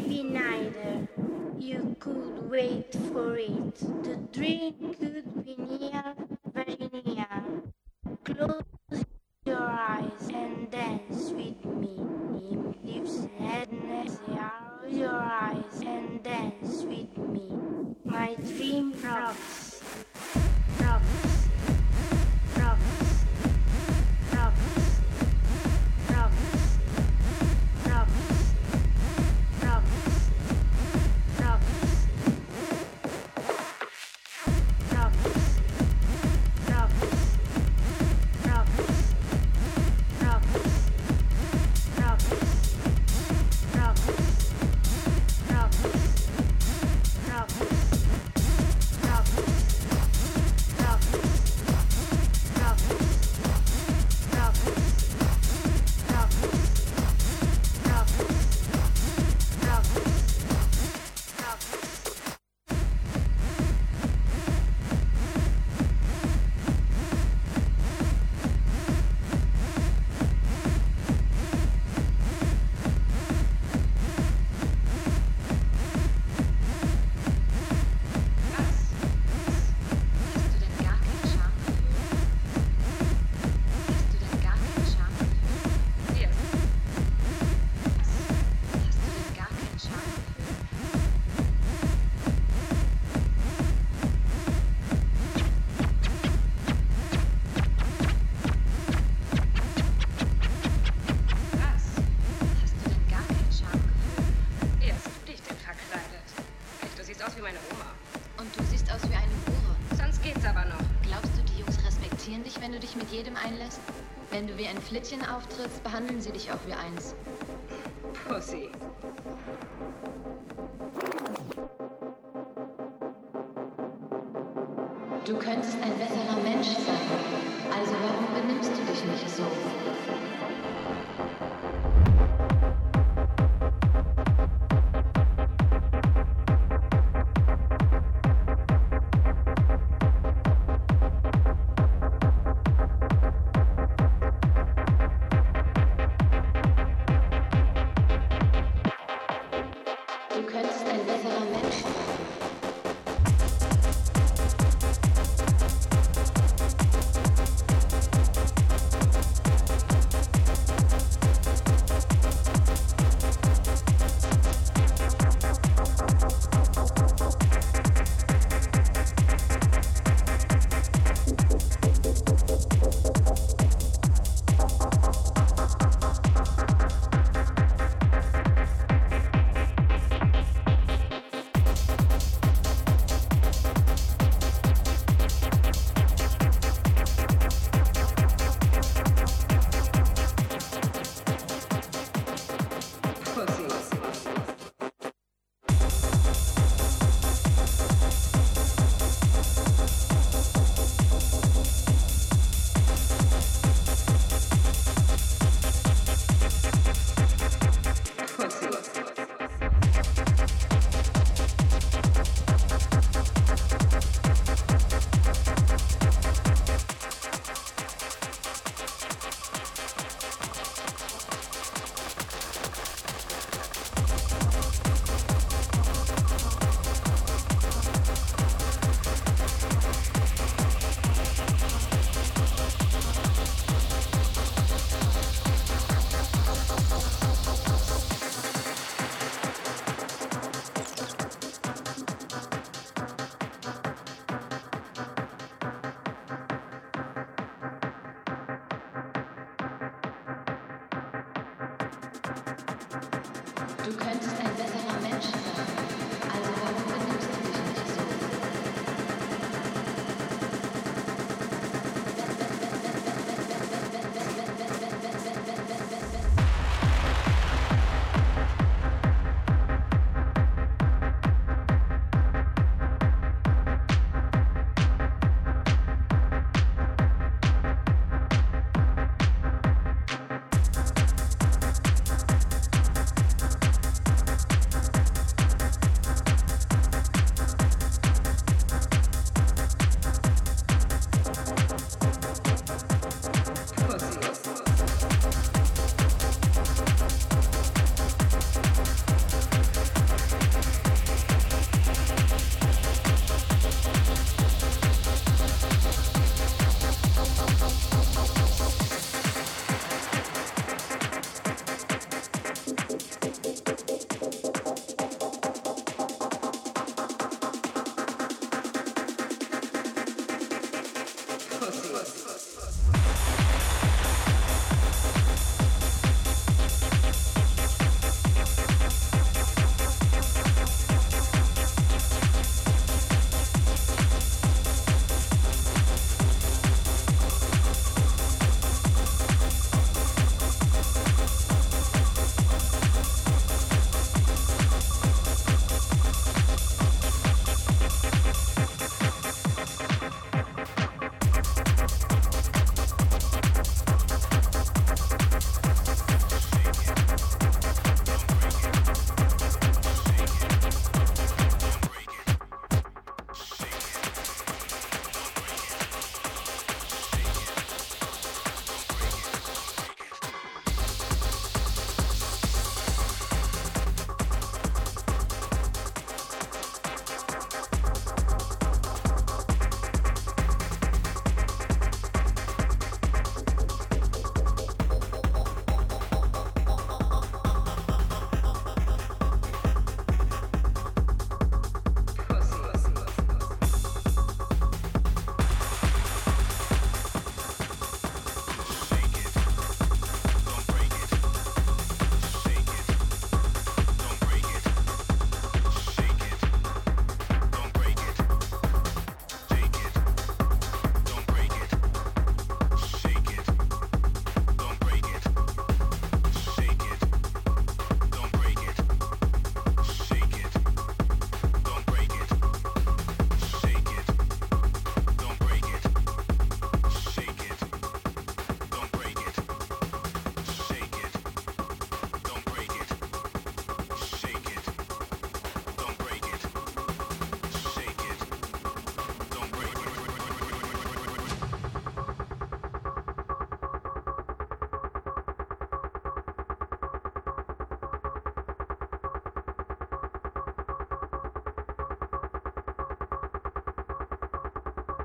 Maybe neither. You could wait for it. The dream could be near, very near. Close ich auch wieder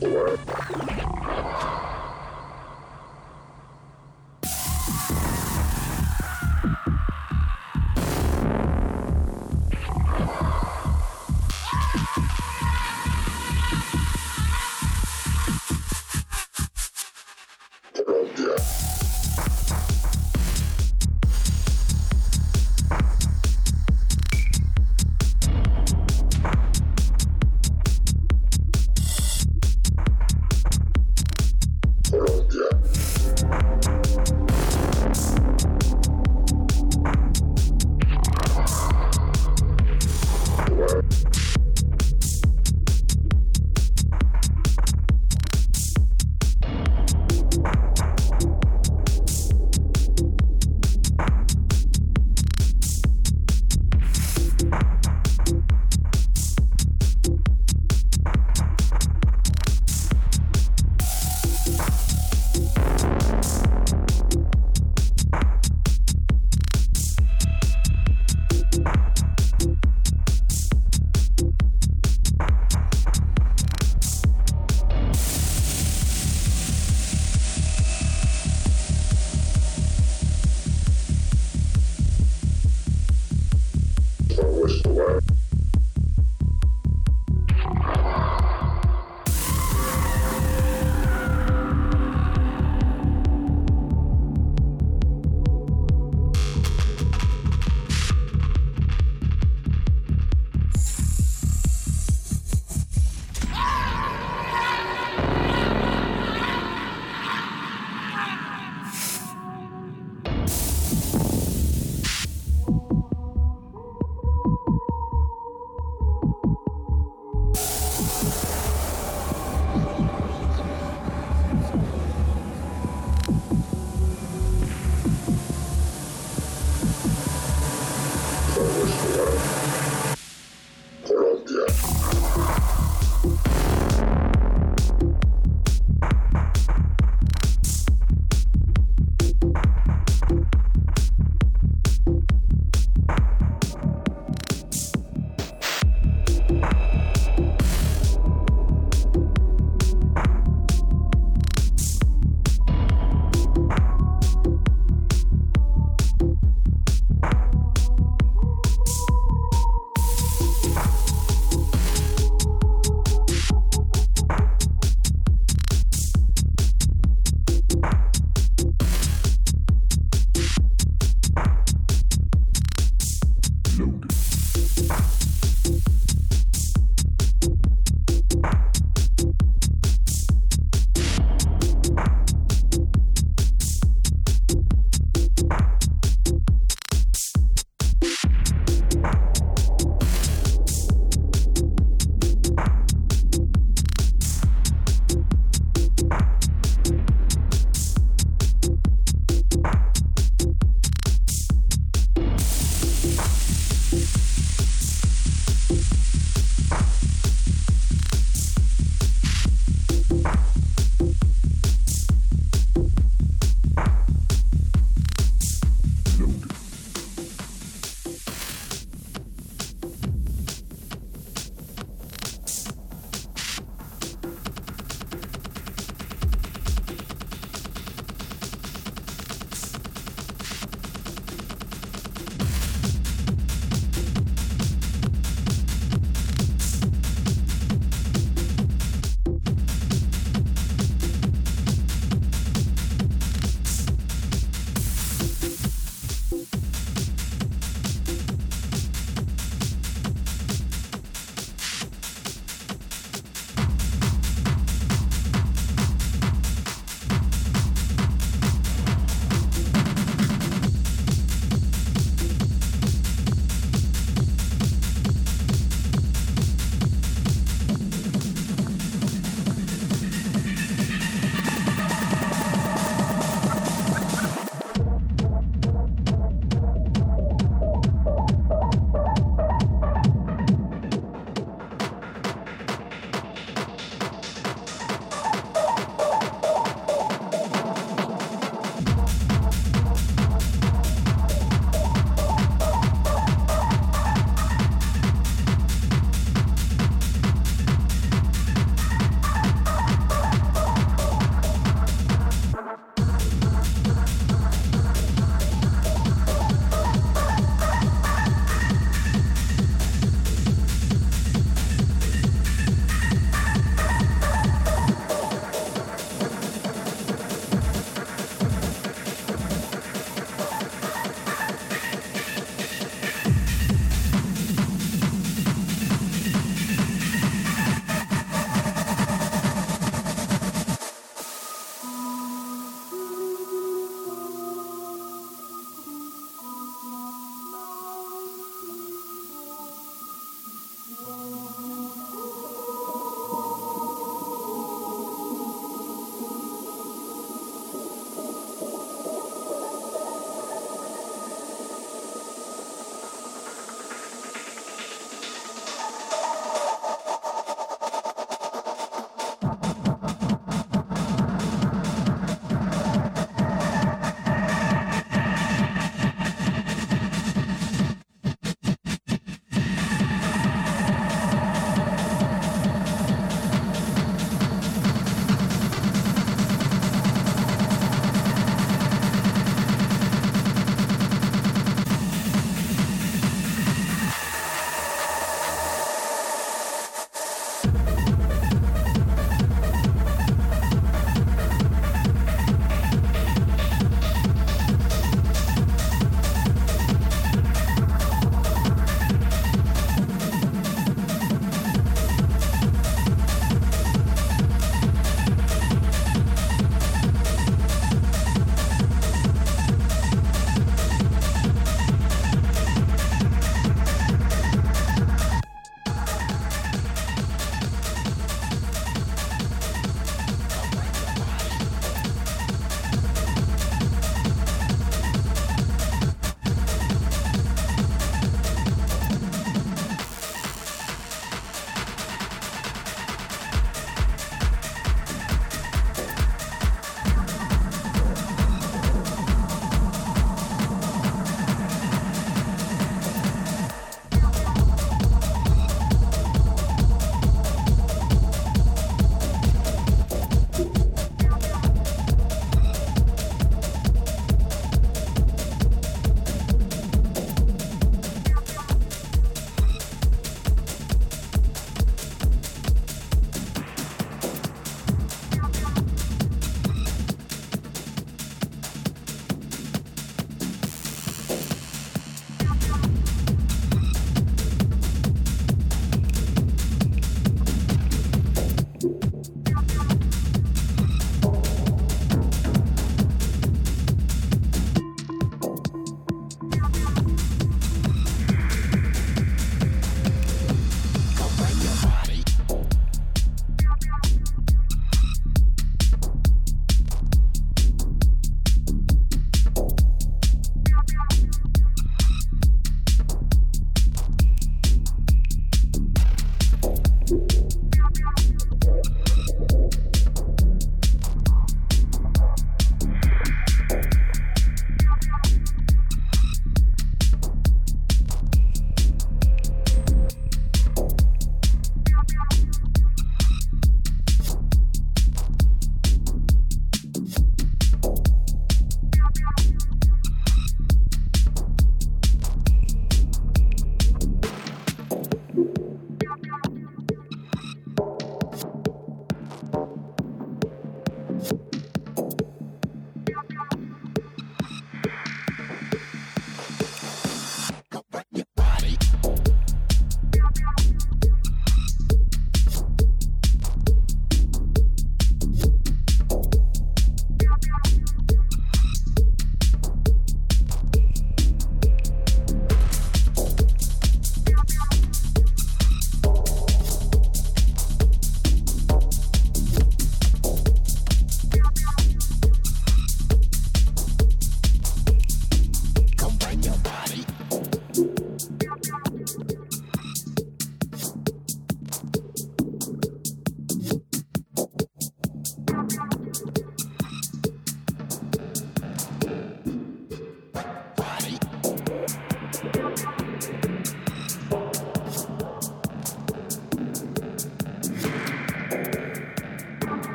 for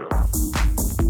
ですよ。